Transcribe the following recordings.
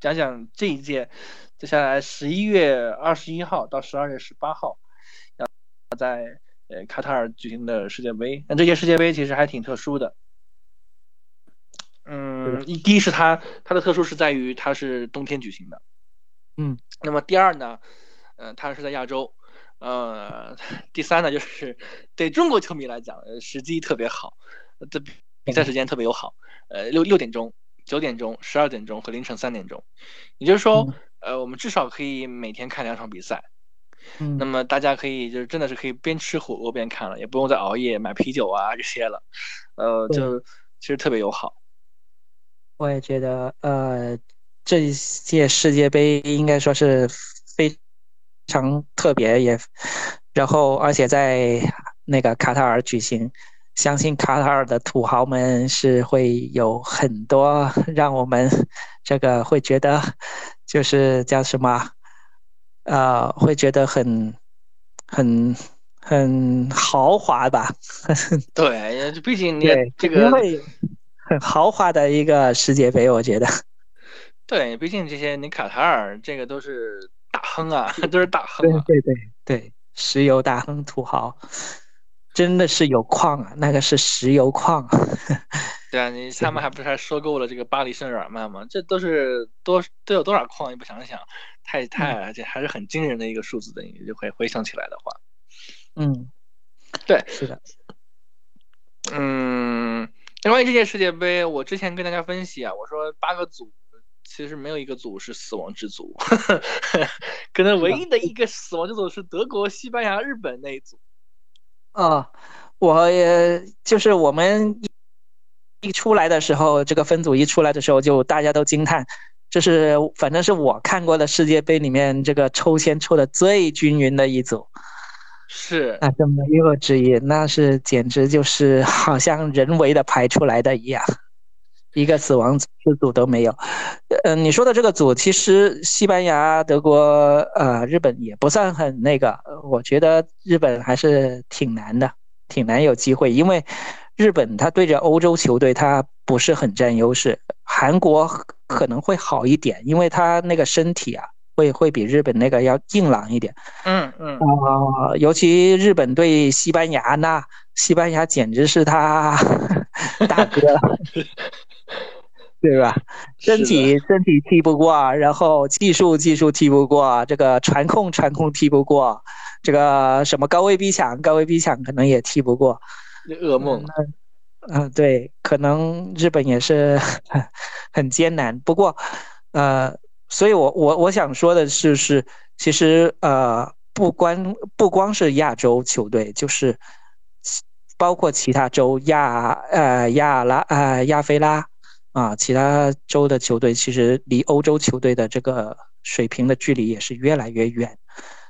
讲讲这一届，接下来十一月二十一号到十二月十八号，要在呃卡塔尔举行的世界杯。那这届世界杯其实还挺特殊的。嗯，一第一是它它的特殊是在于它是冬天举行的。嗯，那么第二呢，呃，它是在亚洲。呃，第三呢，就是对中国球迷来讲，时机特别好，这比赛时间特别友好。呃，六六点钟。九点钟、十二点钟和凌晨三点钟，也就是说，呃，我们至少可以每天看两场比赛。嗯，那么大家可以就是真的是可以边吃火锅边看了，也不用再熬夜买啤酒啊这些了。呃，就其实特别友好。我也觉得，呃，这一届世界杯应该说是非常特别，也然后而且在那个卡塔尔举行。相信卡塔尔的土豪们是会有很多 让我们 这个会觉得就是叫什么，呃，会觉得很很很豪华吧？对，毕竟你这个会很豪华的一个世界杯，我觉得。对，毕竟这些你卡塔尔这个都是大亨啊，都是大亨啊，对对对，石油大亨土豪。真的是有矿啊，那个是石油矿。对啊，你他们还不是还收购了这个巴黎圣日耳曼吗？这都是多都有多少矿？你不想想，太太而且还是很惊人的一个数字的，你就会回想起来的话。嗯，对，是的。嗯，关于这届世界杯，我之前跟大家分析啊，我说八个组其实没有一个组是死亡之组，可能唯一的一个死亡之组是德国、西班牙、日本那一组。啊，我也就是我们一一出来的时候，这个分组一出来的时候，就大家都惊叹，这是反正是我看过的世界杯里面这个抽签抽的最均匀的一组，是那这没有之一，那是简直就是好像人为的排出来的一样。一个死亡之组都没有，嗯，你说的这个组其实西班牙、德国、呃，日本也不算很那个，我觉得日本还是挺难的，挺难有机会，因为日本他对着欧洲球队他不是很占优势，韩国可能会好一点，因为他那个身体啊会会比日本那个要硬朗一点，嗯嗯啊，尤其日本对西班牙那西班牙简直是他 大哥。对吧？身体身体踢不过，然后技术技术踢不过，这个传控传控踢不过，这个什么高位逼抢高位逼抢可能也踢不过。噩梦。嗯，对，可能日本也是很很艰难。不过，呃，所以我我我想说的是，是其实呃，不光不光是亚洲球队，就是包括其他州亚呃亚拉呃亚非拉。啊，其他州的球队其实离欧洲球队的这个水平的距离也是越来越远。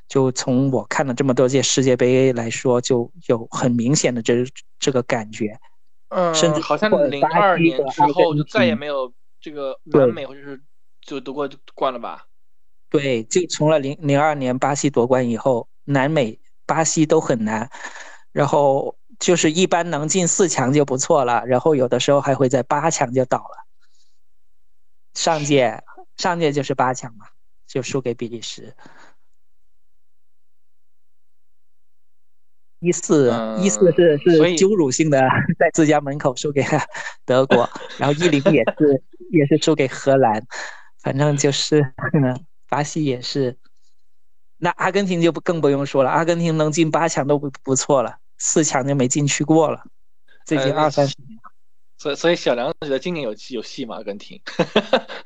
就从我看了这么多届世界杯来说，就有很明显的这这个感觉。嗯，甚至好像零二年之后就再也没有这个南美或者是就夺过冠了吧？对，就从了零零二年巴西夺冠以后，南美巴西都很难。然后。就是一般能进四强就不错了，然后有的时候还会在八强就倒了。上届上届就是八强嘛，就输给比利时。一四一四是是羞辱性的，在自家门口输给德国，然后一零也是 也是输给荷兰，反正就是巴西也是。那阿根廷就不更不用说了，阿根廷能进八强都不不错了。四强就没进去过了，最近二三十年。所以，所以小梁觉得今年有有戏吗？阿根廷？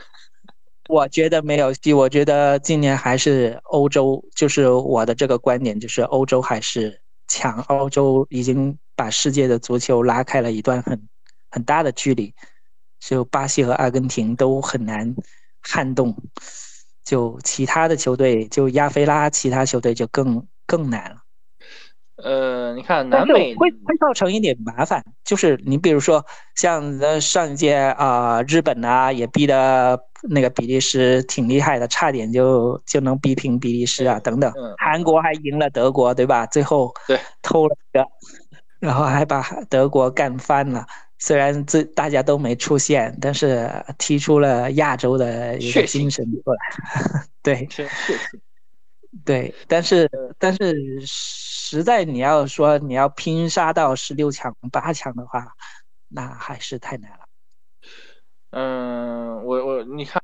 我觉得没有戏。我觉得今年还是欧洲，就是我的这个观点，就是欧洲还是强。欧洲已经把世界的足球拉开了一段很很大的距离，就巴西和阿根廷都很难撼动。就其他的球队，就亚非拉其他球队就更更难了。呃，你看南美会会造成一点麻烦，就是你比如说像呃上一届啊，日本啊也逼的那个比利时挺厉害的，差点就就能逼平比利时啊等等。韩国还赢了德国，对吧？最后对偷了一个，然后还把德国干翻了。虽然这大家都没出现，但是踢出了亚洲的一个精神出来。对，是对，但是但是实在你要说你要拼杀到十六强八强的话，那还是太难了。嗯，我我你看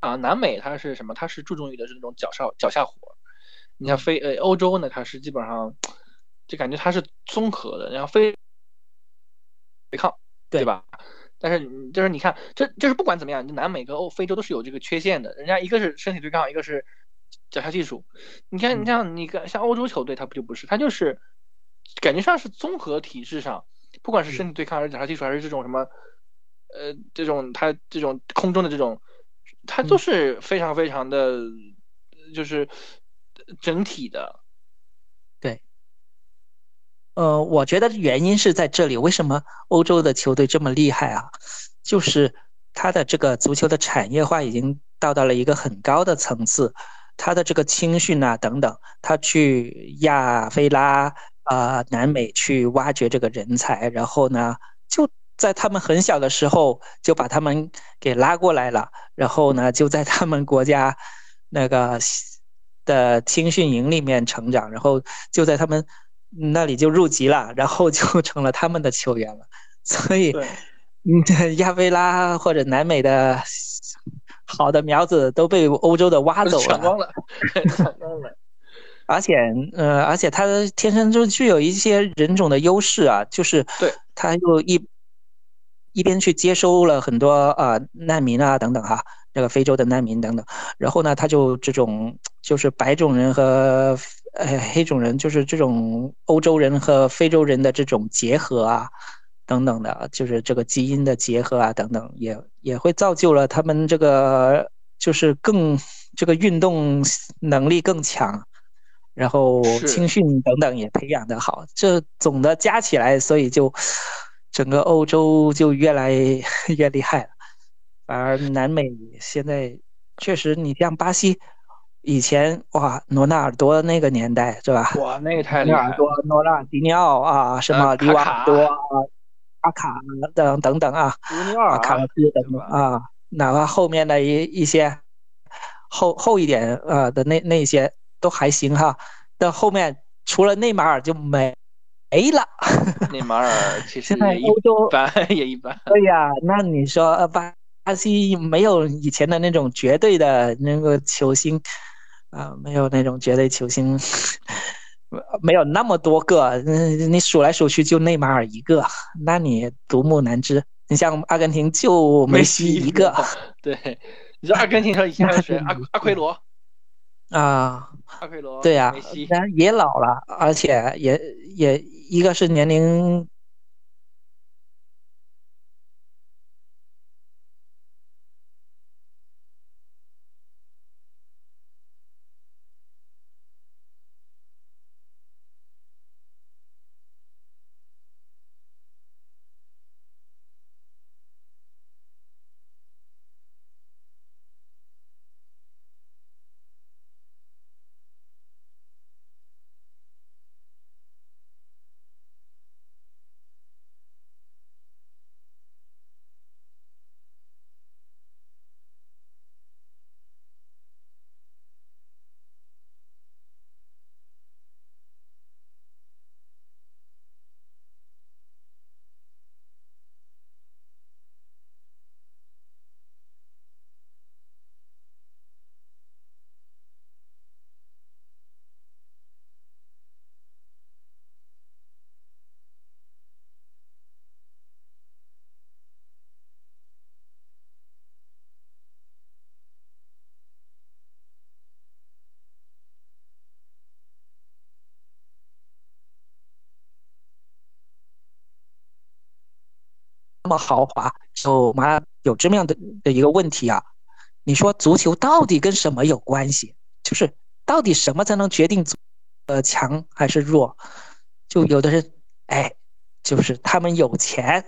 啊，南美它是什么？它是注重于的是那种脚上脚下活。你像非呃欧洲呢，它是基本上就感觉它是综合的，然后非对抗，对吧？但是就是你看，这就是不管怎么样，南美跟欧非洲都是有这个缺陷的。人家一个是身体对抗，一个是脚下技术。你看，你像你看，像欧洲球队，他不就不是？他就是感觉上是综合体质上，不管是身体对抗还是脚下技术，还是这种什么呃这种他这种空中的这种，他都是非常非常的，就是整体的。对呃，我觉得原因是在这里。为什么欧洲的球队这么厉害啊？就是他的这个足球的产业化已经到达了一个很高的层次，他的这个青训啊等等，他去亚非拉啊南美去挖掘这个人才，然后呢，就在他们很小的时候就把他们给拉过来了，然后呢，就在他们国家那个的青训营里面成长，然后就在他们。那里就入籍了，然后就成了他们的球员了。所以，嗯，亚非拉或者南美的好的苗子都被欧洲的挖走了，抢光了，抢光了。而且，呃，而且他天生就具有一些人种的优势啊，就是对，他又一一边去接收了很多啊难民啊等等哈，那个非洲的难民等等，然后呢，他就这种就是白种人和。呃，黑种人就是这种欧洲人和非洲人的这种结合啊，等等的，就是这个基因的结合啊，等等，也也会造就了他们这个就是更这个运动能力更强，然后青训等等也培养的好，这总的加起来，所以就整个欧洲就越来 越厉害了，而南美现在确实，你像巴西。以前哇，罗纳尔多那个年代是吧？哇，那个太厉害！罗纳尔多、诺纳迪尼奥啊，什么里瓦尔多、阿卡等等等啊，卡洛斯等等啊，哪怕后面的一一些后后一点啊的那那些都还行哈。但后面除了内马尔就没没了。内马尔其实现在欧洲一 般也一般。对呀，那你说巴巴西没有以前的那种绝对的那个球星。啊，没有那种绝对球星，没有那么多个，嗯，你数来数去就内马尔一个，那你独木难支。你像阿根廷就梅西一个，对，你说阿根廷说以前还有谁？阿阿奎罗啊，阿奎罗，对呀，也老了，而且也也一个是年龄。么豪华，就妈有这么样的的一个问题啊？你说足球到底跟什么有关系？就是到底什么才能决定足呃强还是弱？就有的人哎，就是他们有钱，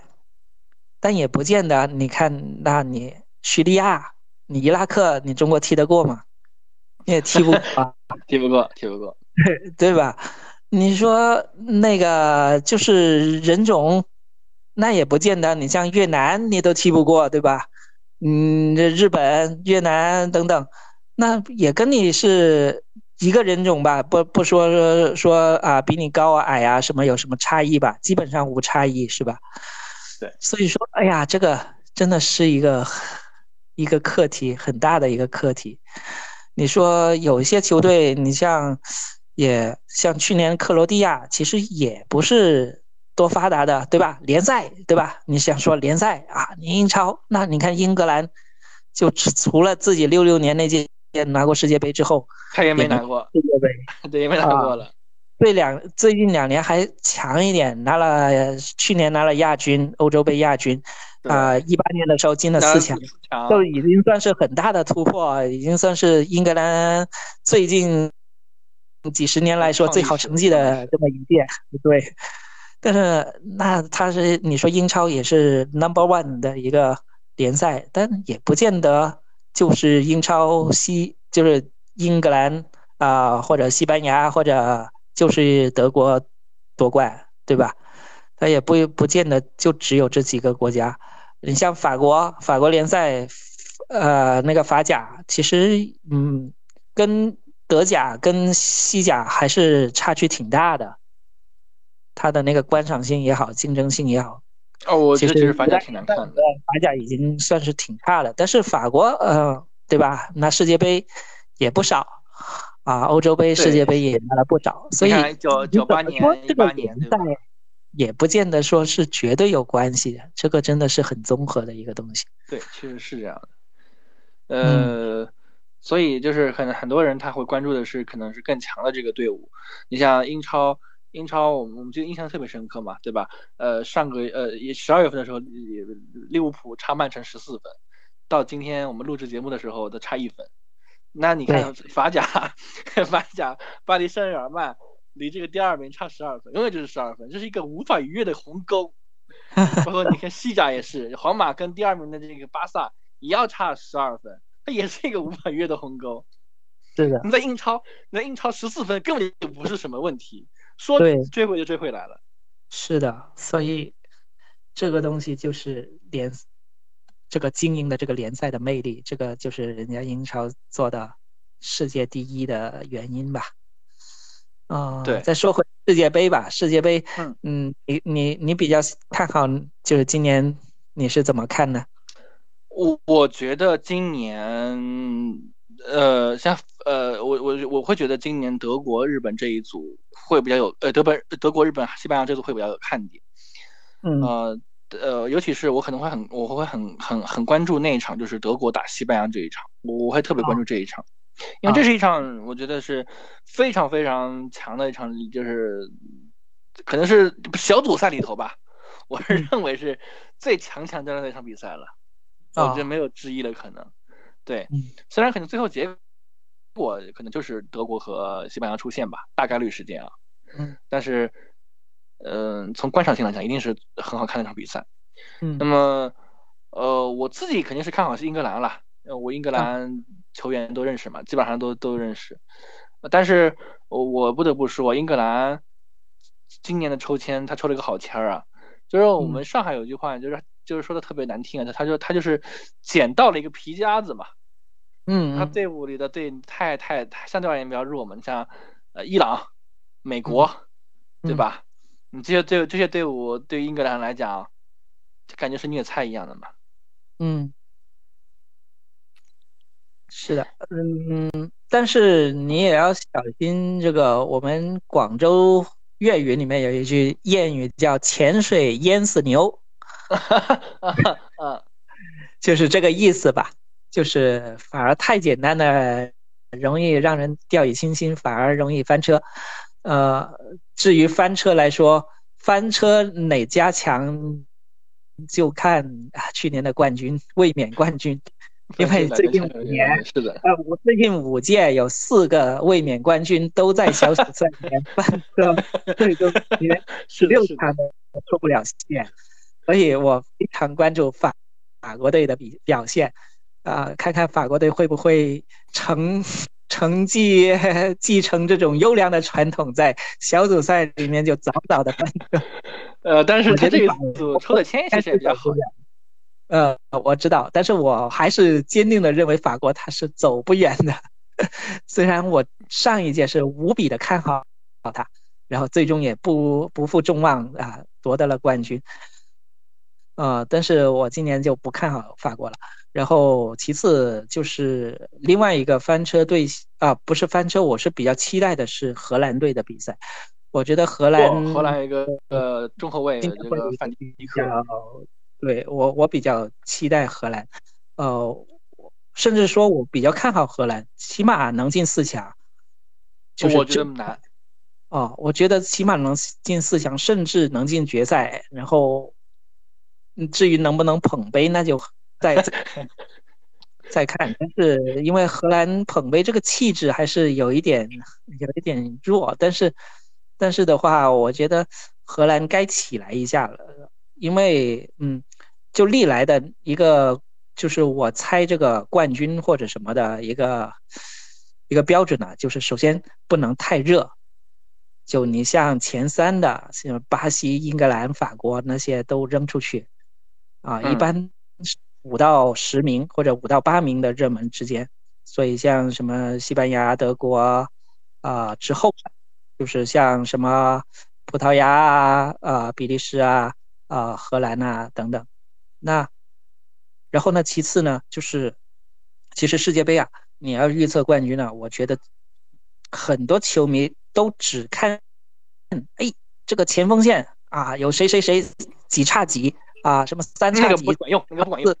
但也不见得。你看，那你叙利亚、你伊拉克，你中国踢得过吗？你也踢不过，踢不过，踢不过，对吧？你说那个就是人种。那也不见得。你像越南，你都踢不过，对吧？嗯，这日本、越南等等，那也跟你是一个人种吧？不不说说啊，比你高啊、矮啊什么有什么差异吧？基本上无差异，是吧？对。所以说，哎呀，这个真的是一个一个课题，很大的一个课题。你说有一些球队，你像。也像去年克罗地亚，其实也不是多发达的，对吧？联赛，对吧？你想说联赛啊？你英超，那你看英格兰，就除了自己六六年那届拿过世界杯之后，他也没拿过世界杯，对，也没拿过了。对两最近两年还强一点，拿了去年拿了亚军，欧洲杯亚军，啊，一八年的时候进了四强，就已经算是很大的突破，已经算是英格兰最近。几十年来说最好成绩的这么一届，对，但是那他是你说英超也是 number one 的一个联赛，但也不见得就是英超西就是英格兰啊或者西班牙或者就是德国夺冠，对吧？他也不不见得就只有这几个国家。你像法国，法国联赛，呃，那个法甲其实嗯跟。德甲跟西甲还是差距挺大的，它的那个观赏性也好，竞争性也好。哦，我觉得其实法甲挺难看的。法甲已经算是挺差的，但是法国，呃，对吧？那世界杯也不少啊，欧洲杯、世界杯也拿了不少。所以九九八年、一八年赛也不见得说是绝对有关系的，这个真的是很综合的一个东西。对，确实是这样的。呃。所以就是很很多人他会关注的是可能是更强的这个队伍，你像英超，英超我们我们就印象特别深刻嘛，对吧？呃，上个呃十二月份的时候，利物浦差曼城十四分，到今天我们录制节目的时候都差一分。那你看法甲，法甲巴黎圣日耳曼离这个第二名差十二分，永远就是十二分，这是一个无法逾越的鸿沟。包括你看西甲也是，皇马跟第二名的这个巴萨也要差十二分。它也是一个无法逾越的鸿沟，是的。你在英超，你在英超十四分根本就不是什么问题，说追回就追回来了。是的，所以这个东西就是联这个经营的这个联赛的魅力，这个就是人家英超做的世界第一的原因吧。嗯，对。再说回世界杯吧，世界杯，嗯嗯，你你你比较看好，就是今年你是怎么看呢？我我觉得今年，呃，像呃，我我我会觉得今年德国、日本这一组会比较有，呃，德本、德国、日本、西班牙这组会比较有看点。嗯，呃呃，尤其是我可能会很，我会很很很关注那一场，就是德国打西班牙这一场，我我会特别关注这一场，因为这是一场我觉得是非常非常强的一场，就是可能是小组赛里头吧，我是认为是最强强的那场比赛了。我觉得没有之一的可能，对，虽然可能最后结果可能就是德国和西班牙出现吧，大概率事件啊，嗯，但是，嗯，从观赏性来讲，一定是很好看的一场比赛，嗯，那么，呃，我自己肯定是看好是英格兰了，我英格兰球员都认识嘛，基本上都都认识，但是我我不得不说，英格兰今年的抽签他抽了一个好签儿啊，就是我们上海有句话就是。就是说的特别难听啊，他他就他就是捡到了一个皮夹子嘛，嗯，他队伍里的队太太相对而言比较弱嘛，你像呃伊朗、美国，对吧？你这些队这些队伍对英格兰来讲，就感觉是虐菜一样的嘛。嗯，是的，嗯，但是你也要小心这个，我们广州粤语里面有一句谚语叫“潜水淹死牛 ”。哈哈，嗯，就是这个意思吧，就是反而太简单的，容易让人掉以轻心，反而容易翻车。呃，至于翻车来说，翻车哪家强，就看去年的冠军卫冕冠军，因为最近五年是的，呃，我最近五届有四个卫冕冠军都在小组赛里面翻车，最终连十六场都出不了线。所以我非常关注法法国队的比表现，啊，看看法国队会不会成成绩继承这种优良的传统，在小组赛里面就早早的翻车。呃，但是他这个组抽的签其实也比较好。呃，我知道，但是我还是坚定的认为法国他是走不远的。虽然我上一届是无比的看好他，然后最终也不不负众望啊，夺得了冠军。呃，但是我今年就不看好法国了。然后其次就是另外一个翻车队啊，不是翻车，我是比较期待的是荷兰队的比赛。我觉得荷兰荷兰一个呃中后卫这个范迪克。对我，我比较期待荷兰，呃，甚至说我比较看好荷兰，起码能进四强。就是我觉得难。哦，我觉得起码能进四强，甚至能进决赛。然后，至于能不能捧杯，那就再 再看。但是因为荷兰捧杯这个气质还是有一点有一点弱，但是但是的话，我觉得荷兰该起来一下了，因为嗯。就历来的一个，就是我猜这个冠军或者什么的一个一个标准呢，就是首先不能太热。就你像前三的，像巴西、英格兰、法国那些都扔出去，啊，一般五到十名或者五到八名的热门之间。所以像什么西班牙、德国啊之后，就是像什么葡萄牙啊、啊比利时啊、啊荷兰啊等等。那，然后呢？其次呢，就是其实世界杯啊，你要预测冠军呢，我觉得很多球迷都只看，哎，这个前锋线啊，有谁谁谁几差几啊，什么三差几，不管用，那个不管用。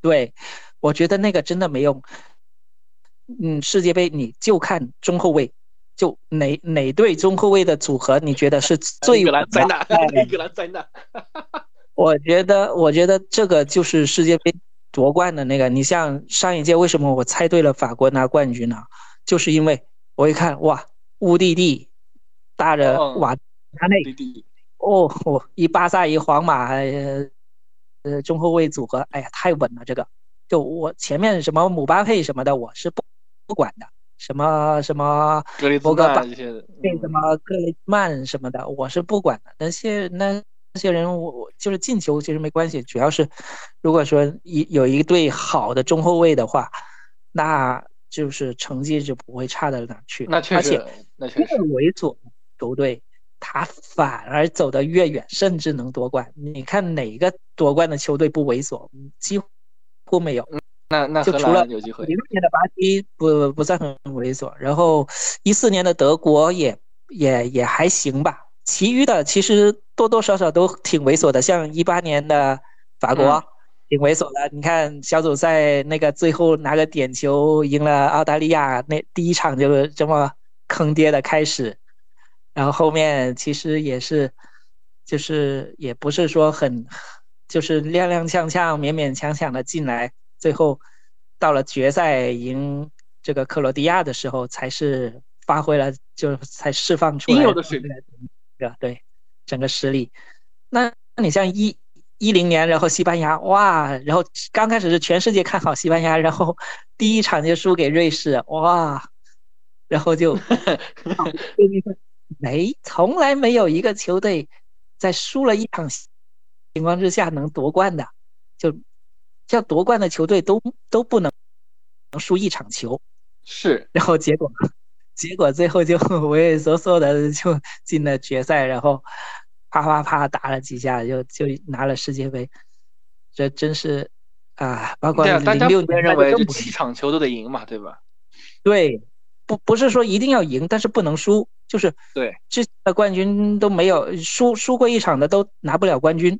对，我觉得那个真的没用。嗯，世界杯你就看中后卫，就哪哪队中后卫的组合，你觉得是 最难灾难？英格兰灾难。我觉得，我觉得这个就是世界杯夺冠的那个。你像上一届，为什么我猜对了法国拿冠军呢？就是因为我一看，哇，乌蒂蒂搭着瓦纳内，哦，一巴萨一皇马，呃，中后卫组合，哎呀，太稳了。这个，就我前面什么姆巴佩什么的，我是不不管的。什么什么格里兹曼这些，那什么格雷曼什么的，我是不管的。那些那。这些人，我我就是进球，其实没关系。主要是，如果说一有一对好的中后卫的话，那就是成绩就不会差到哪去。那确实，那确实。为左球队，他反而走得越远，甚至能夺冠。你看哪个夺冠的球队不猥琐？几乎没有。那那就除了有机会。零六年的巴西不不算很猥琐，然后一四年的德国也也也还行吧。其余的其实多多少少都挺猥琐的，像一八年的法国挺猥琐的。你看小组赛那个最后拿个点球赢了澳大利亚，那第一场就这么坑爹的开始，然后后面其实也是，就是也不是说很，就是踉踉跄跄、勉勉强强的进来，最后到了决赛赢这个克罗地亚的时候，才是发挥了，就才释放出来应有的水平。对对，整个实力，那那你像一一零年，然后西班牙，哇，然后刚开始是全世界看好西班牙，然后 第一场就输给瑞士，哇，然后就 没从来没有一个球队在输了一场情况之下能夺冠的，就像夺冠的球队都都不能能输一场球，是，然后结果。结果最后就畏畏缩缩的就进了决赛，然后啪啪啪打了几下，就就拿了世界杯。这真是啊，包括零六年认为这七场球都得赢嘛，对吧？对，不不是说一定要赢，但是不能输，就是对之前的冠军都没有输输过一场的都拿不了冠军，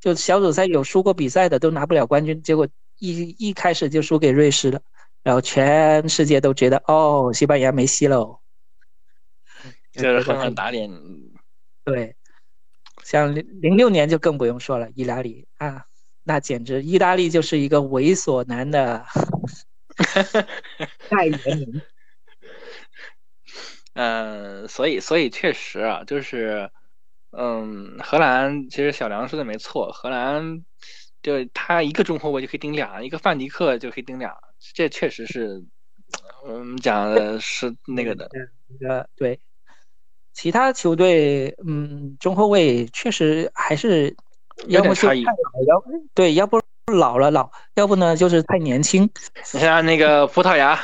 就小组赛有输过比赛的都拿不了冠军，结果一一开始就输给瑞士了。然后全世界都觉得哦，西班牙没戏喽，就是狠狠打脸。对，像零零六年就更不用说了，意大利啊，那简直意大利就是一个猥琐男的代言人。嗯，所以所以确实啊，就是嗯，荷兰其实小梁说的没错，荷兰就他一个中后卫就可以顶俩，一个范迪克就可以顶俩。这确实是，我们讲的是那个的，呃对，其他球队，嗯，中后卫确实还是要么就太老，要对，要不老了老，要不呢就是太年轻。你像那个葡萄牙，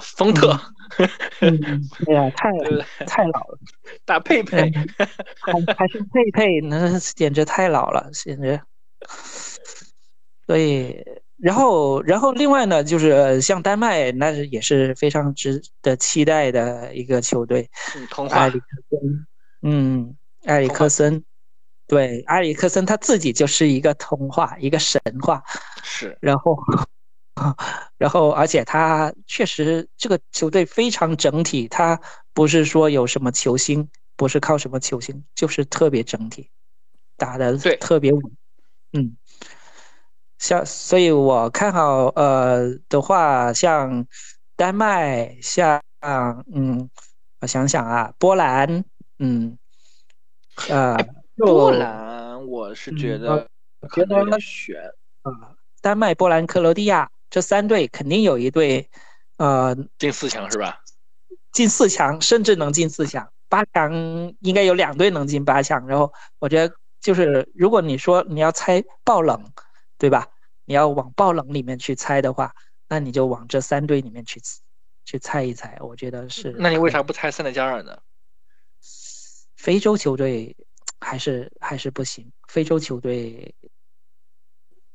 丰特，哎呀，太太老了。打佩佩，还还是佩佩，那简直太老了，简直。所以。然后，然后另外呢，就是像丹麦，那是也是非常值得期待的一个球队。嗯，埃里克森。嗯，埃里克森，对，埃里克森他自己就是一个童话，一个神话。是。然后，然后，而且他确实这个球队非常整体，他不是说有什么球星，不是靠什么球星，就是特别整体，打的特别稳。嗯。像，所以我看好，呃的话，像丹麦，像嗯，我想想啊，波兰，嗯，呃，波兰，我是觉得觉得选啊，丹麦、波兰、克罗地亚这三队肯定有一队，呃，进四强是吧？进四强，甚至能进四强，八强应该有两队能进八强。然后我觉得，就是如果你说你要猜爆冷，对吧？你要往爆冷里面去猜的话，那你就往这三队里面去去猜一猜。我觉得是。那你为啥不猜塞内加尔呢？非洲球队还是还是不行。非洲球队，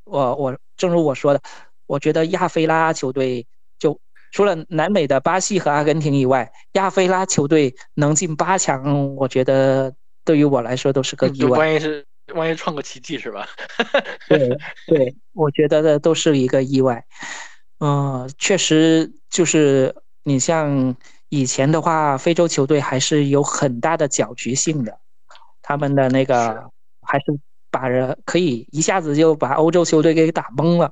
我我正如我说的，我觉得亚非拉球队就除了南美的巴西和阿根廷以外，亚非拉球队能进八强，我觉得对于我来说都是个意外。万一是。万一创个奇迹是吧？对对，我觉得的都是一个意外。嗯，确实就是你像以前的话，非洲球队还是有很大的搅局性的，他们的那个还是把人可以一下子就把欧洲球队给打崩了。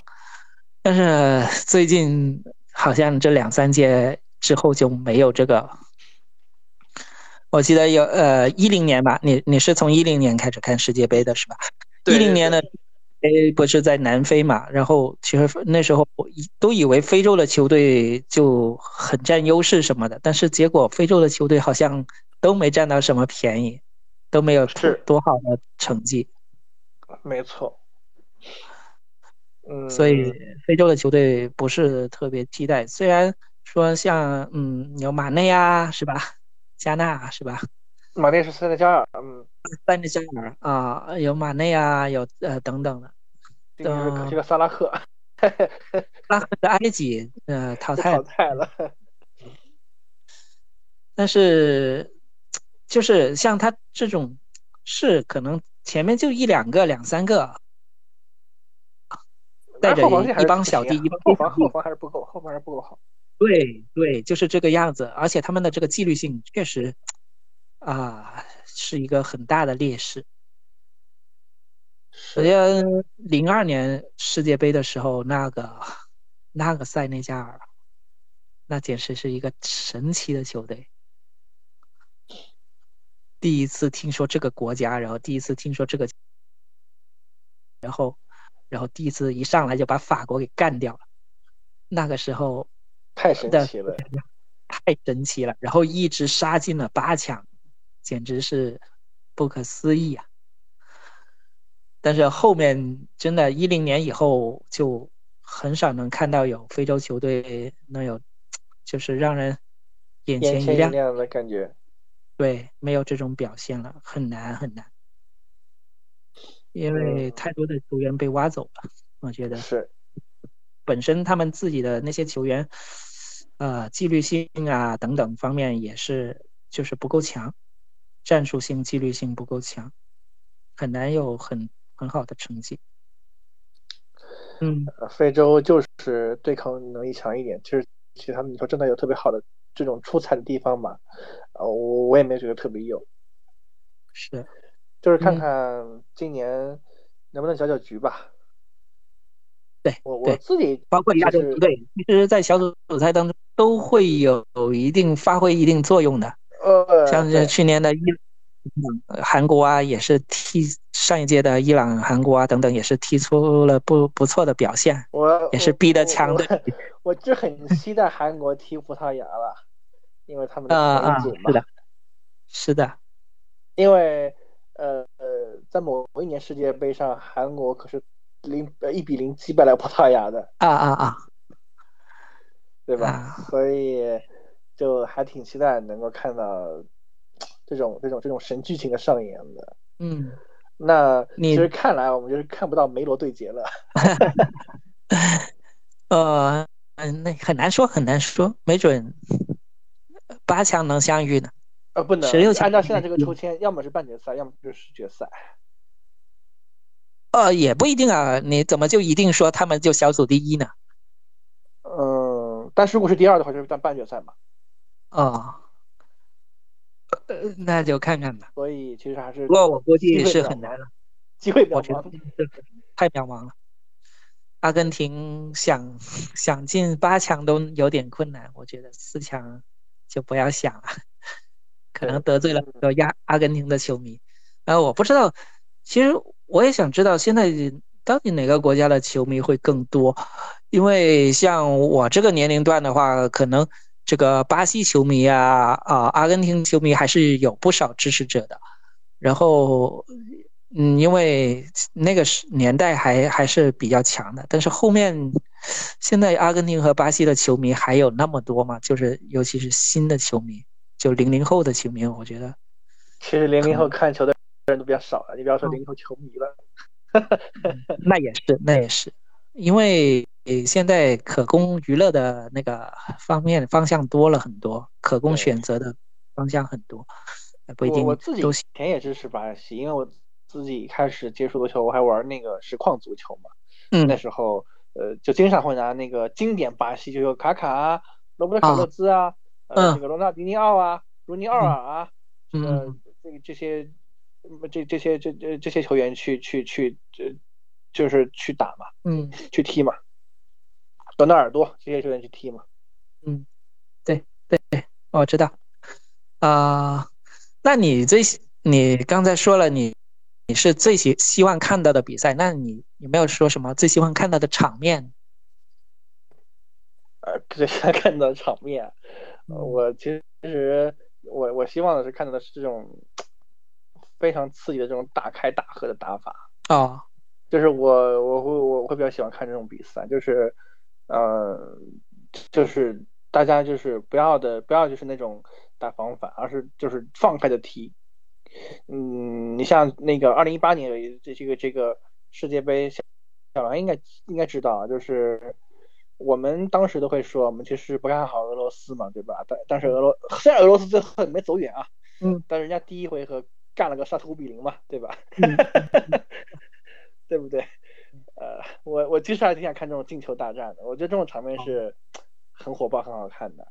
但是最近好像这两三届之后就没有这个。我记得有呃一零年吧，你你是从一零年开始看世界杯的是吧？一零年的杯不是在南非嘛？然后其实那时候都以为非洲的球队就很占优势什么的，但是结果非洲的球队好像都没占到什么便宜，都没有是多好的成绩。没错。嗯。所以非洲的球队不是特别期待，虽然说像嗯有马内啊，是吧？加纳是吧？马内是塞内加尔，嗯，塞内加尔啊，有马内啊，有呃等等的。嗯，这个萨拉赫，拉赫的埃及，呃，淘汰淘汰了。但是，就是像他这种，是可能前面就一两个、两三个，带着一帮小弟，一帮后防后防还是不够，后防还是不够好。对对，就是这个样子，而且他们的这个纪律性确实，啊，是一个很大的劣势。我觉得零二年世界杯的时候，那个那个塞内加尔，那简直是一个神奇的球队。第一次听说这个国家，然后第一次听说这个，然后，然后第一次一上来就把法国给干掉了。那个时候。太神奇了，太神奇了！然后一直杀进了八强，简直是不可思议啊！但是后面真的，一零年以后就很少能看到有非洲球队能有，就是让人眼前一亮的感觉。对，没有这种表现了，很难很难，因为太多的球员被挖走了，我觉得是。本身他们自己的那些球员。呃，纪律性啊等等方面也是，就是不够强，战术性、纪律性不够强，很难有很很好的成绩。嗯，非洲就是对抗能力强一点，其实其他你说真的有特别好的这种出彩的地方嘛？呃，我我也没觉得特别有。是，就是看看今年能不能搅搅局吧。对，我我自己包括亚洲球队，其实，在小组赛当中都会有有一定发挥一定作用的。呃，像是去年的伊韩国啊，也是踢上一届的伊朗、韩国啊等等，也是踢出了不不错的表现。我也是逼得强的。我就很期待韩国踢葡萄牙了，因为他们的啊景嘛。是的，是的。因为呃呃，在某一年世界杯上，韩国可是零呃一比零击败了葡萄牙的。啊啊啊！对吧？所以就还挺期待能够看到这种这种这种神剧情的上演的。嗯，那其实看来我们就是看不到梅罗对决了。呃，嗯，那很难说，很难说，没准八强能相遇呢。呃，不能。十六强按照现在这个抽签，要么是半决赛，要么就是决赛。呃，也不一定啊，你怎么就一定说他们就小组第一呢？嗯但是如果是第二的话，就是在半决赛嘛。哦，呃，那就看看吧。所以其实还是，不过我估计是很难了，机会渺茫，太渺茫了。阿根廷想想进八强都有点困难，我觉得四强就不要想了，可能得罪了很多亚阿根廷的球迷。呃，我不知道，其实我也想知道现在到底哪个国家的球迷会更多。因为像我这个年龄段的话，可能这个巴西球迷啊啊，阿根廷球迷还是有不少支持者的。然后，嗯，因为那个时年代还还是比较强的。但是后面，现在阿根廷和巴西的球迷还有那么多吗？就是尤其是新的球迷，就零零后的球迷，我觉得，其实零零后看球的人都比较少了。你不要说零零后球迷了，那也是，那也是，因为。现在可供娱乐的那个方面方向多了很多，可供选择的方向很多，不一定我自己前也支持巴西，因为我自己开始接触足球，我还玩那个实况足球嘛。嗯，那时候呃就经常会拿那个经典巴西，就有卡卡啊、罗伯特卡洛兹啊、呃那个罗纳迪尼奥啊、卢尼奥尔啊，呃这个这些这这些这这这些球员去去去这就是去打嘛，嗯，去踢嘛。罗纳尔多这些球员去踢嘛？嗯，对对对，我知道。啊，那你最你刚才说了，你你是最希希望看到的比赛，那你有没有说什么最希望看到的场面？呃，最希望看到的场面，我其实我我希望的是看到的是这种非常刺激的这种大开大合的打法。哦，就是我我会我会比较喜欢看这种比赛，就是。呃，就是大家就是不要的，不要就是那种打防反，而是就是放开的踢。嗯，你像那个二零一八年这这个这个世界杯，小小王应该应该知道啊，就是我们当时都会说，我们其实不看好俄罗斯嘛，对吧？但但是俄罗虽然俄罗斯最后没走远啊，嗯，但人家第一回合干了个沙特五比零嘛，对吧？对不对？呃，我我其实还挺想看这种进球大战的，我觉得这种场面是很火爆、很好看的。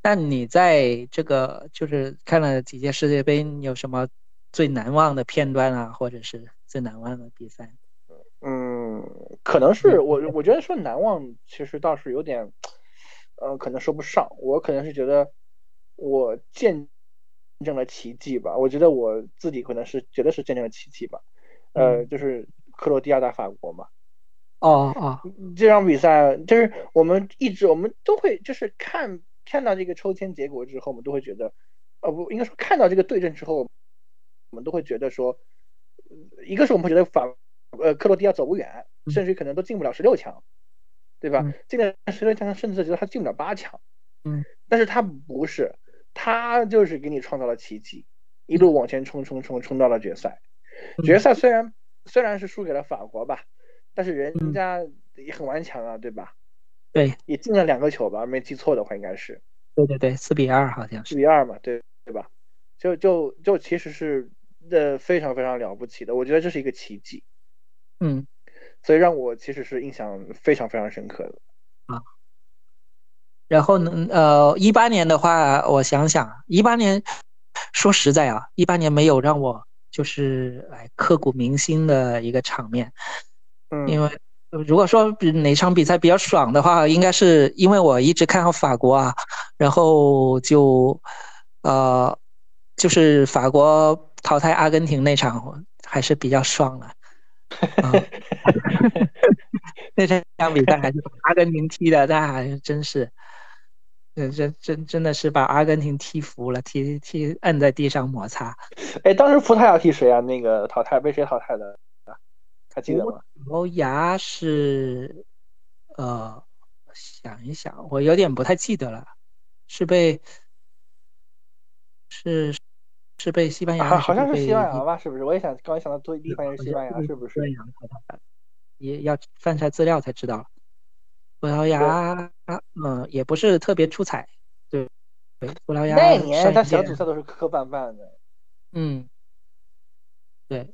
但你在这个就是看了几届世界杯，有什么最难忘的片段啊，或者是最难忘的比赛？嗯，可能是我我觉得说难忘，其实倒是有点，呃，可能说不上。我可能是觉得我见证了奇迹吧。我觉得我自己可能是觉得是见证了奇迹吧。呃，就是。克罗地亚打法国嘛？哦哦，这场比赛就是我们一直我们都会就是看看到这个抽签结果之后，我们都会觉得，呃不应该说看到这个对阵之后，我们都会觉得说，一个是我们会觉得法呃克罗地亚走不远，甚至可能都进不了十六强，对吧？进了十六强，甚至觉得他进不了八强。嗯，但是他不是，他就是给你创造了奇迹，一路往前冲冲冲冲到了决赛。决赛虽然。虽然是输给了法国吧，但是人家也很顽强啊，对吧？对，也进了两个球吧，没记错的话应该是。对对对，四比二好像是。四比二嘛，对对吧？就就就其实是呃非常非常了不起的，我觉得这是一个奇迹。嗯，所以让我其实是印象非常非常深刻的。啊。然后呢？呃，一八年的话，我想想，一八年说实在啊，一八年没有让我。就是哎刻骨铭心的一个场面，嗯，因为如果说哪场比赛比较爽的话，应该是因为我一直看好法国啊，然后就，呃，就是法国淘汰阿根廷那场还是比较爽的。那场比赛还是阿根廷踢的，那还真是，真真真真的是把阿根廷踢服了，踢踢摁在地上摩擦。哎，当时葡萄牙踢谁啊？那个淘汰被谁淘汰的？还记得吗？葡萄牙是，呃，想一想，我有点不太记得了，是被，是是被西班牙？好像是西班牙吧？是不是？我也想，刚想到最第一反应是西班牙，是不是？也要翻查资料才知道。葡萄牙，嗯，也不是特别出彩，对对。葡萄牙那年他小组赛都是磕磕绊绊的，嗯，对。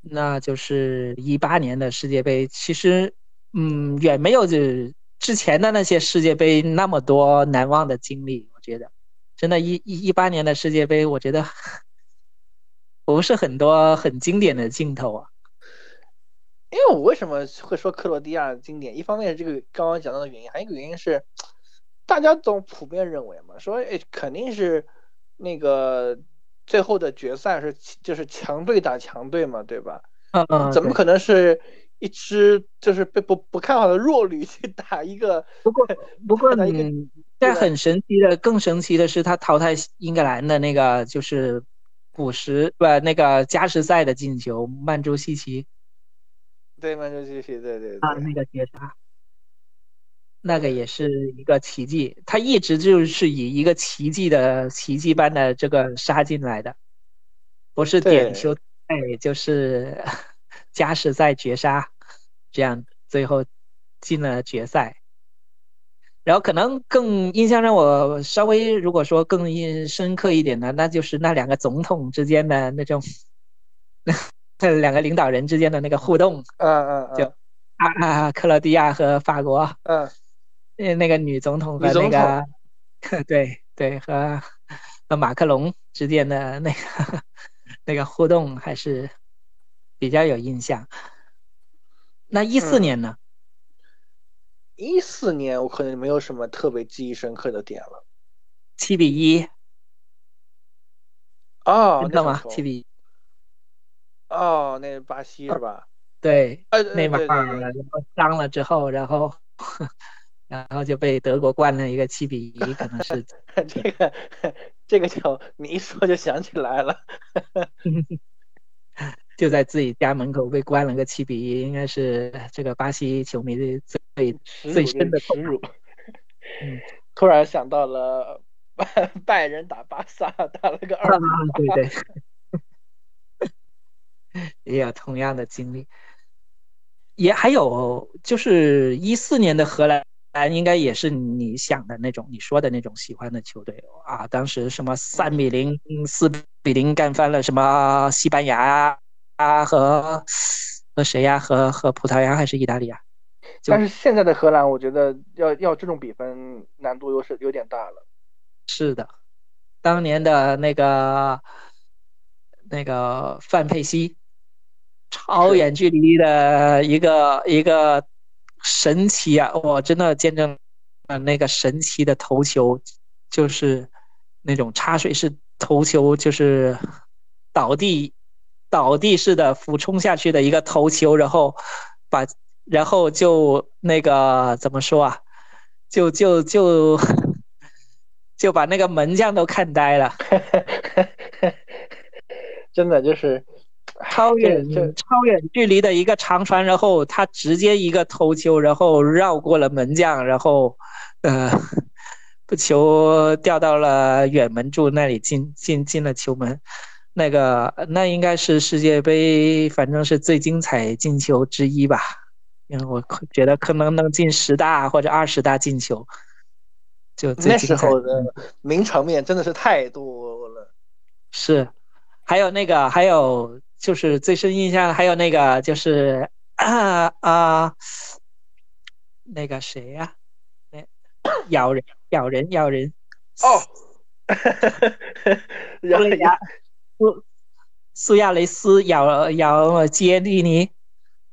那就是一八年的世界杯，其实，嗯，远没有这之前的那些世界杯那么多难忘的经历。我觉得，真的，一一一八年的世界杯，我觉得 不是很多很经典的镜头啊。因为我为什么会说克罗地亚经典？一方面是这个刚刚讲到的原因，还有一个原因是，大家都普遍认为嘛，说哎，肯定是那个。最后的决赛是就是强队打强队嘛，对吧？嗯嗯。怎么可能是一支就是被不不看好的弱旅去打一个？不过不过，呢，但很神奇的，更神奇的是他淘汰英格兰的那个就是补时不那个加时赛的进球，曼朱西奇。对，曼朱西奇，对对。啊，那个绝杀。那个也是一个奇迹，他一直就是以一个奇迹的奇迹般的这个杀进来的，不是点球哎就是加时赛绝杀，这样最后进了决赛。然后可能更印象让我稍微如果说更印深刻一点的，那就是那两个总统之间的那种，那两个领导人之间的那个互动。嗯嗯嗯。就啊啊，克罗地亚和法国。嗯。那那个女总统和那个，对对，和和马克龙之间的那个那个互动还是比较有印象。那一四年呢？一四年我可能没有什么特别记忆深刻的点了。七比一。哦，那吗？七比一。哦，那巴西是吧？对，内马尔然后伤了之后，然后。然后就被德国灌了一个七比一，可能是 这个这个球，你一说就想起来了，就在自己家门口被灌了个七比一，应该是这个巴西球迷的最最深的耻辱。嗯，突然想到了拜 拜仁打巴萨打了个二对对，也有同样的经历，也还有就是一四年的荷兰。应该也是你想的那种，你说的那种喜欢的球队啊！当时什么三比零、四比零干翻了什么西班牙啊和和谁呀？和和葡萄牙还是意大利啊？但是现在的荷兰，我觉得要要这种比分难度又是有点大了。是的，当年的那个那个范佩西，超远距离的一个一个。神奇啊！我真的见证了那个神奇的头球，就是那种插水式头球，就是倒地倒地式的俯冲下去的一个头球，然后把然后就那个怎么说啊？就就就就把那个门将都看呆了，真的就是。超远超远距离的一个长传，然后他直接一个头球，然后绕过了门将，然后，呃，不球掉到了远门柱那里，进进进了球门。那个那应该是世界杯，反正是最精彩进球之一吧。因为我觉得可能能进十大或者二十大进球，就那时候的名场面真的是太多了。是，还有那个还有。就是最深印象，还有那个就是啊啊，那个谁呀？那咬人咬人咬人哦，苏亚苏苏亚雷斯咬咬杰利尼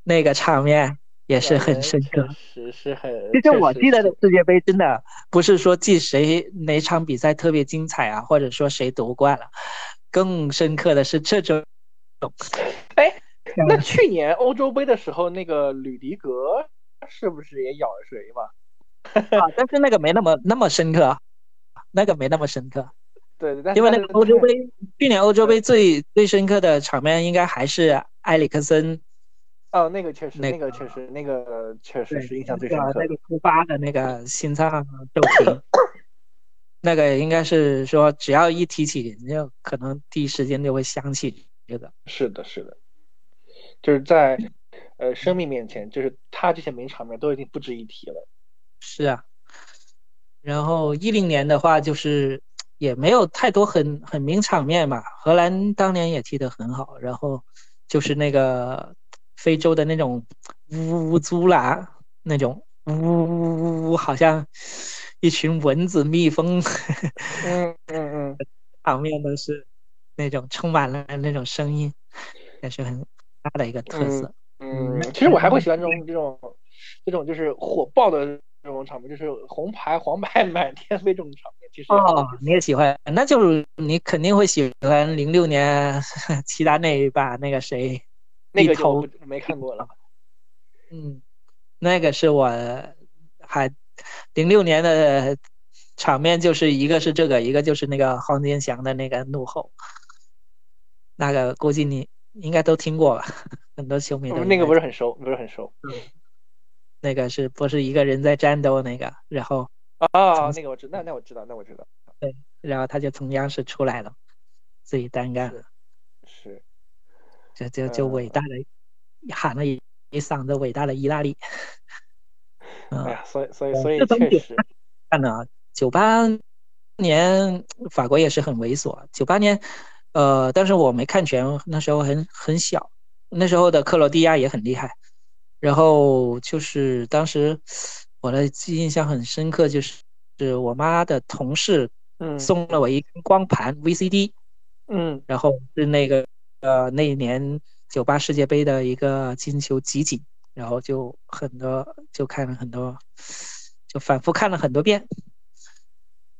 那个场面，也是很深刻。是很。其实我记得的世界杯真的不是说记谁哪场比赛特别精彩啊，或者说谁夺冠了，更深刻的是这种。哎，那去年欧洲杯的时候，那个吕迪格是不是也咬了谁嘛？啊，但是那个没那么那么深刻，那个没那么深刻。对，因为那个欧洲杯，去年欧洲杯最最深刻的场面应该还是埃里克森。哦，那个确实，那个确实，那个确实是印象最深刻。那个突发的那个心脏骤停，那个应该是说，只要一提起，就可能第一时间就会想起这个。是的，是的，就是在呃生命面前，就是他这些名场面都已经不值一提了。是啊，然后一零年的话，就是也没有太多很很名场面嘛。荷兰当年也踢得很好，然后就是那个非洲的那种呜呜租啦，那种呜呜呜呜，好像一群蚊子、蜜蜂，嗯嗯嗯，场面都是那种充满了那种声音，也是很大的一个特色。嗯，其实我还会喜欢这种这种这种就是火爆的。这种场面就是红牌黄牌满天飞这种场面，其实哦，你也喜欢，那就是你肯定会喜欢零六年 齐达内把那个谁那个头没看过了，嗯，那个是我还零六年的场面，就是一个是这个，一个就是那个黄健翔的那个怒吼，那个估计你应该都听过吧，很多球迷都那个不是很熟，不是很熟，嗯。那个是不是一个人在战斗？那个，然后啊，那个我知，那那我知道，那我知道。对，然后他就从央视出来了，自己单干了。是，就就就伟大的喊了一一嗓子伟大的意大利。哎呀，所以所以所以确实，看的九八年法国也是很猥琐。九八年，呃，但是我没看全，那时候很很小，那时候的克罗地亚也很厉害。然后就是当时我的印象很深刻，就是是我妈的同事，嗯，送了我一根光盘 VCD，嗯，然后是那个呃那一年九八世界杯的一个金球集锦，然后就很多就看了很多，就反复看了很多遍，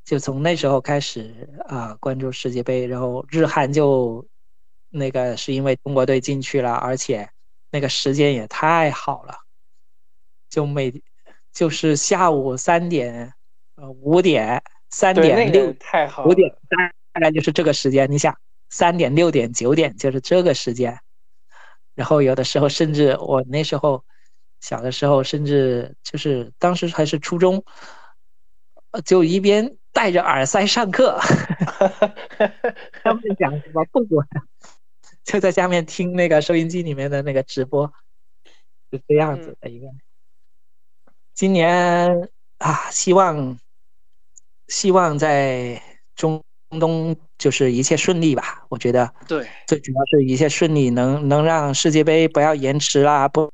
就从那时候开始啊关注世界杯，然后日韩就那个是因为中国队进去了，而且。那个时间也太好了，就每就是下午三点，呃五点三点六太好，五点大概就是这个时间。你想三点六点九点就是这个时间，然后有的时候甚至我那时候小的时候甚至就是当时还是初中，就一边戴着耳塞上课，他们讲什么不管。就在下面听那个收音机里面的那个直播，是这样子的一个。今年啊，希望希望在中东就是一切顺利吧。我觉得对，最主要是一切顺利，能能让世界杯不要延迟啦，不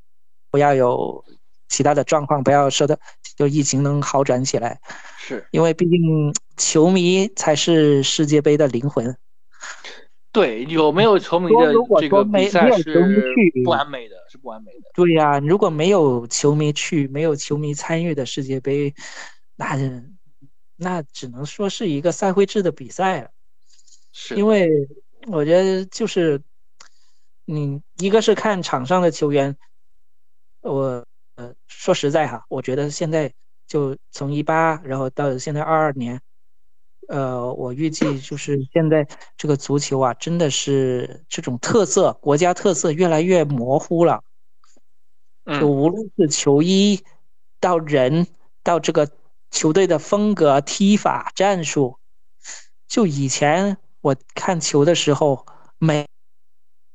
不要有其他的状况，不要说的就疫情能好转起来。是因为毕竟球迷才是世界杯的灵魂。对，有没有球迷的这个比赛是不完美的，是不完美的。对呀，如果没有球迷去，没有球迷参与的世界杯，那那只能说是一个赛会制的比赛了。是，因为我觉得就是，你一个是看场上的球员，我呃说实在哈，我觉得现在就从一八，然后到现在二二年。呃，我预计就是现在这个足球啊，真的是这种特色，国家特色越来越模糊了。就无论是球衣，到人，到这个球队的风格、踢法、战术，就以前我看球的时候，每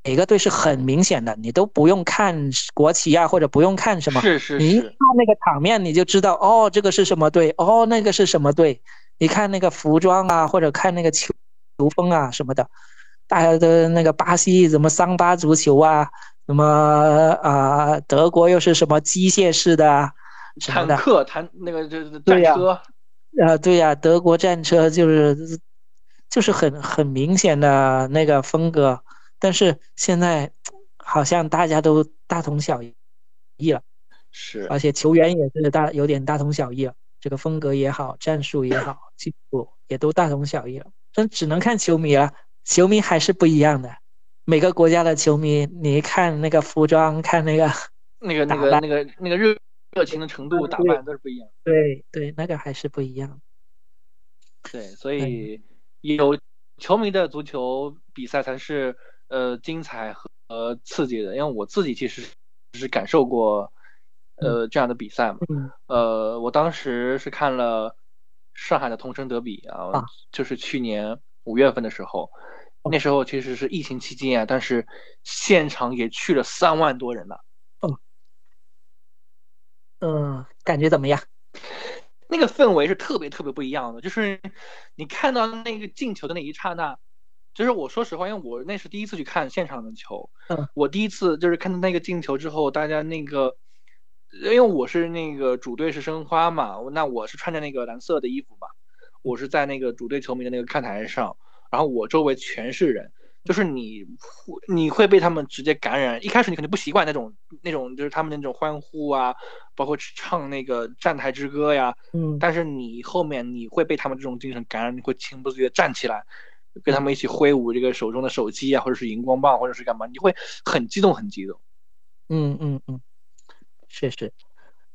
每个队是很明显的，你都不用看国旗啊，或者不用看什么，是是是，你一看那个场面，你就知道，哦，这个是什么队，哦，那个是什么队。你看那个服装啊，或者看那个球球风啊什么的，大家的那个巴西什么桑巴足球啊，什么啊德国又是什么机械式的，坦克、坦那个就是战车，啊对呀，德国战车就是就是很很明显的那个风格，但是现在 好像大家都大同小异了。是，而且球员也是大有点大同小异了，这个风格也好，战术也好，技术也都大同小异了。但只能看球迷了，球迷还是不一样的。每个国家的球迷，你看那个服装，看那个那个 那个那个那个热热情的程度，打扮都是不一样。对对，那个还是不一样。对，所以有球迷的足球比赛才是呃精彩和刺激的。因为我自己其实是感受过呃这样的比赛嘛。呃，我当时是看了上海的同城德比啊，就是去年五月份的时候。那时候其实是疫情期间啊，但是现场也去了三万多人呢。嗯，嗯，感觉怎么样？那个氛围是特别特别不一样的。就是你看到那个进球的那一刹那，就是我说实话，因为我那是第一次去看现场的球。嗯，我第一次就是看到那个进球之后，大家那个，因为我是那个主队是申花嘛，那我是穿着那个蓝色的衣服嘛，我是在那个主队球迷的那个看台上。然后我周围全是人，就是你，你会被他们直接感染。一开始你肯定不习惯那种那种，就是他们那种欢呼啊，包括唱那个站台之歌呀。嗯。但是你后面你会被他们这种精神感染，你会情不自觉站起来，跟他们一起挥舞这个手中的手机啊，或者是荧光棒，或者是干嘛，你会很激动，很激动。嗯嗯嗯，是是，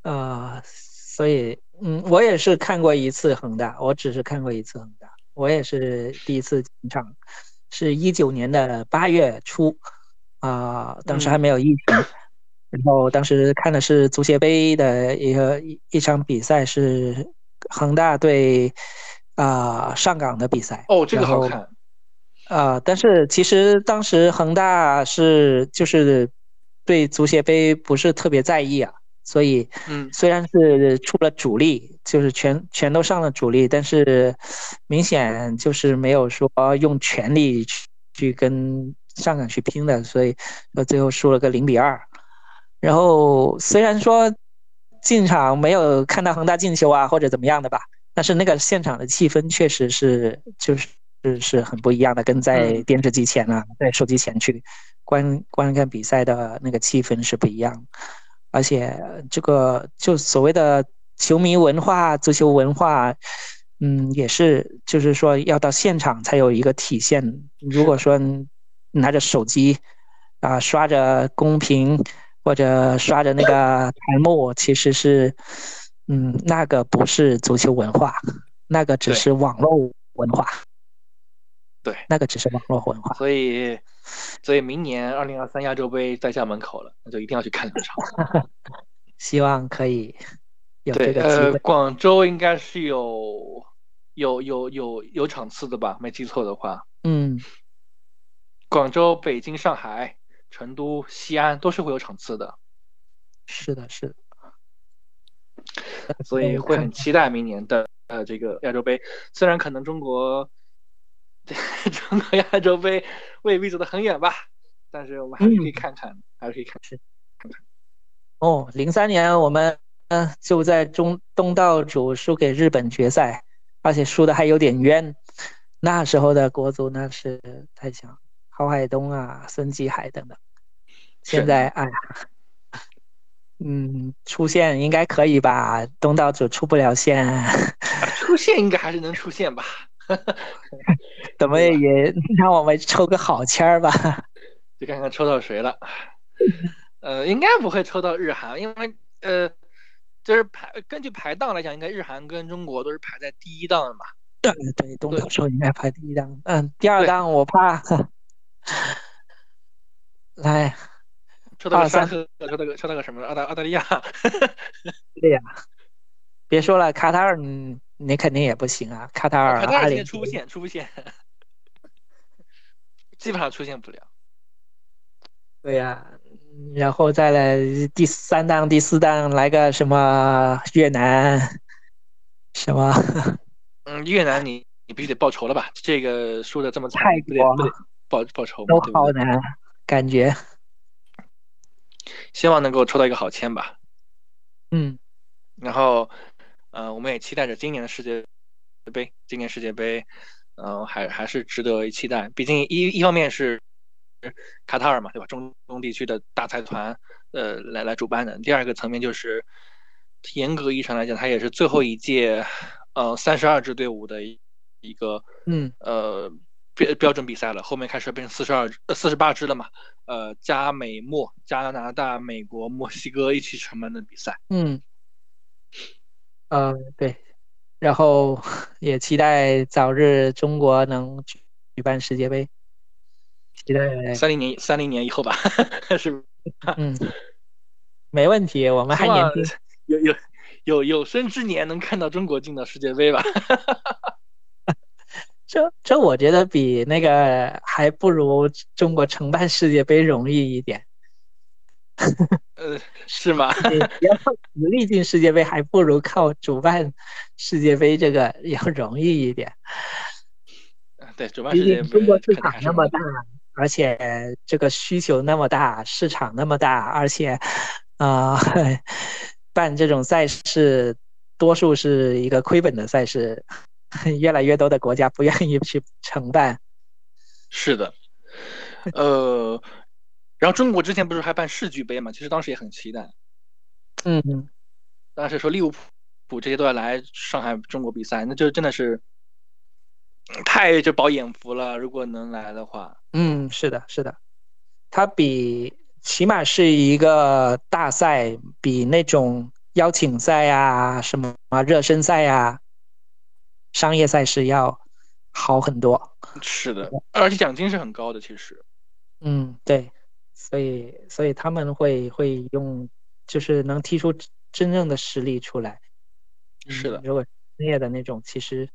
啊，所以嗯，我也是看过一次恒大，我只是看过一次恒大。我也是第一次进场，是一九年的八月初，啊，当时还没有疫情，然后当时看的是足协杯的一个一一场比赛，是恒大对啊上港的比赛。哦，这个好看。啊，但是其实当时恒大是就是对足协杯不是特别在意啊。所以，嗯，虽然是出了主力，就是全全都上了主力，但是明显就是没有说用全力去去跟上港去拼的，所以到最后输了个零比二。然后虽然说进场没有看到恒大进球啊或者怎么样的吧，但是那个现场的气氛确实是就是是是很不一样的，跟在电视机前啊，在手机前去观观看比赛的那个气氛是不一样。而且这个就所谓的球迷文化、足球文化，嗯，也是就是说要到现场才有一个体现。如果说拿着手机啊刷着公屏或者刷着那个台幕，其实是嗯，那个不是足球文化，那个只是网络文化。对，那个只是网络文化。所以。所以明年二零二三亚洲杯在家门口了，那就一定要去看两场。希望可以有这个机会。广州应该是有有有有有场次的吧？没记错的话。嗯。广州、北京、上海、成都、西安都是会有场次的。是的，是的。所以会很期待明年的呃这个亚洲杯，虽然可能中国。中国亚洲杯未必走得很远吧，但是我们还是可以看看，还是可以看看看。哦，零三年我们嗯就在中东道主输给日本决赛，而且输的还有点冤。那时候的国足那是太强，郝海东啊、孙继海等等。现在哎呀，嗯，出线应该可以吧？东道主出不了线，出线应该还是能出线 吧。怎么也让我们抽个好签儿吧？就看看抽到谁了。呃，应该不会抽到日韩，因为呃，就是排根据排档来讲，应该日韩跟中国都是排在第一档的嘛。对对，东道主应该排第一档。嗯，第二档我怕。来，抽到个沙特，抽到个抽到个什么？澳大澳大利亚。对呀，别说了，卡塔尔。你肯定也不行啊，卡塔尔、阿联出不现，出不现，基本上出现不了。对呀，然后再来第三档、第四档来个什么越南，什么？嗯，越南你你必须得报仇了吧？这个输的这么惨，泰国报报仇都好难，感觉。希望能够抽到一个好签吧。嗯，然后。呃，我们也期待着今年的世界杯。今年世界杯，呃，还还是值得期待。毕竟一一方面是卡塔尔嘛，对吧？中东地区的大财团呃来来主办的。第二个层面就是，严格意义上来讲，它也是最后一届呃三十二支队伍的一个嗯呃标标准比赛了。后面开始变成四十二呃四十八支了嘛，呃加美墨加拿大、美国、墨西哥一起承办的比赛。嗯，呃对，然后也期待早日中国能举办世界杯。期待三零年三零年以后吧，是嗯，没问题，我们还年轻，有有有有生之年能看到中国进到世界杯吧？这这我觉得比那个还不如中国承办世界杯容易一点。呃，是吗？要靠实力进世界杯，还不如靠主办世界杯这个要容易一点。对，主办世界杯，中国市场那么大。而且这个需求那么大，市场那么大，而且，啊，办这种赛事，多数是一个亏本的赛事，越来越多的国家不愿意去承办。是的，呃，然后中国之前不是还办世俱杯嘛？其实当时也很期待。嗯，当时说利物浦这些都要来上海中国比赛，那就真的是。太就饱眼福了，如果能来的话。嗯，是的，是的，它比起码是一个大赛，比那种邀请赛啊、什么热身赛啊、商业赛事要好很多。是的，而且奖金是很高的，其实。嗯，对，所以所以他们会会用，就是能踢出真正的实力出来。是的，如果专业的那种，其实。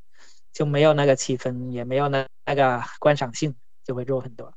就没有那个气氛，也没有那那个观赏性，就会弱很多。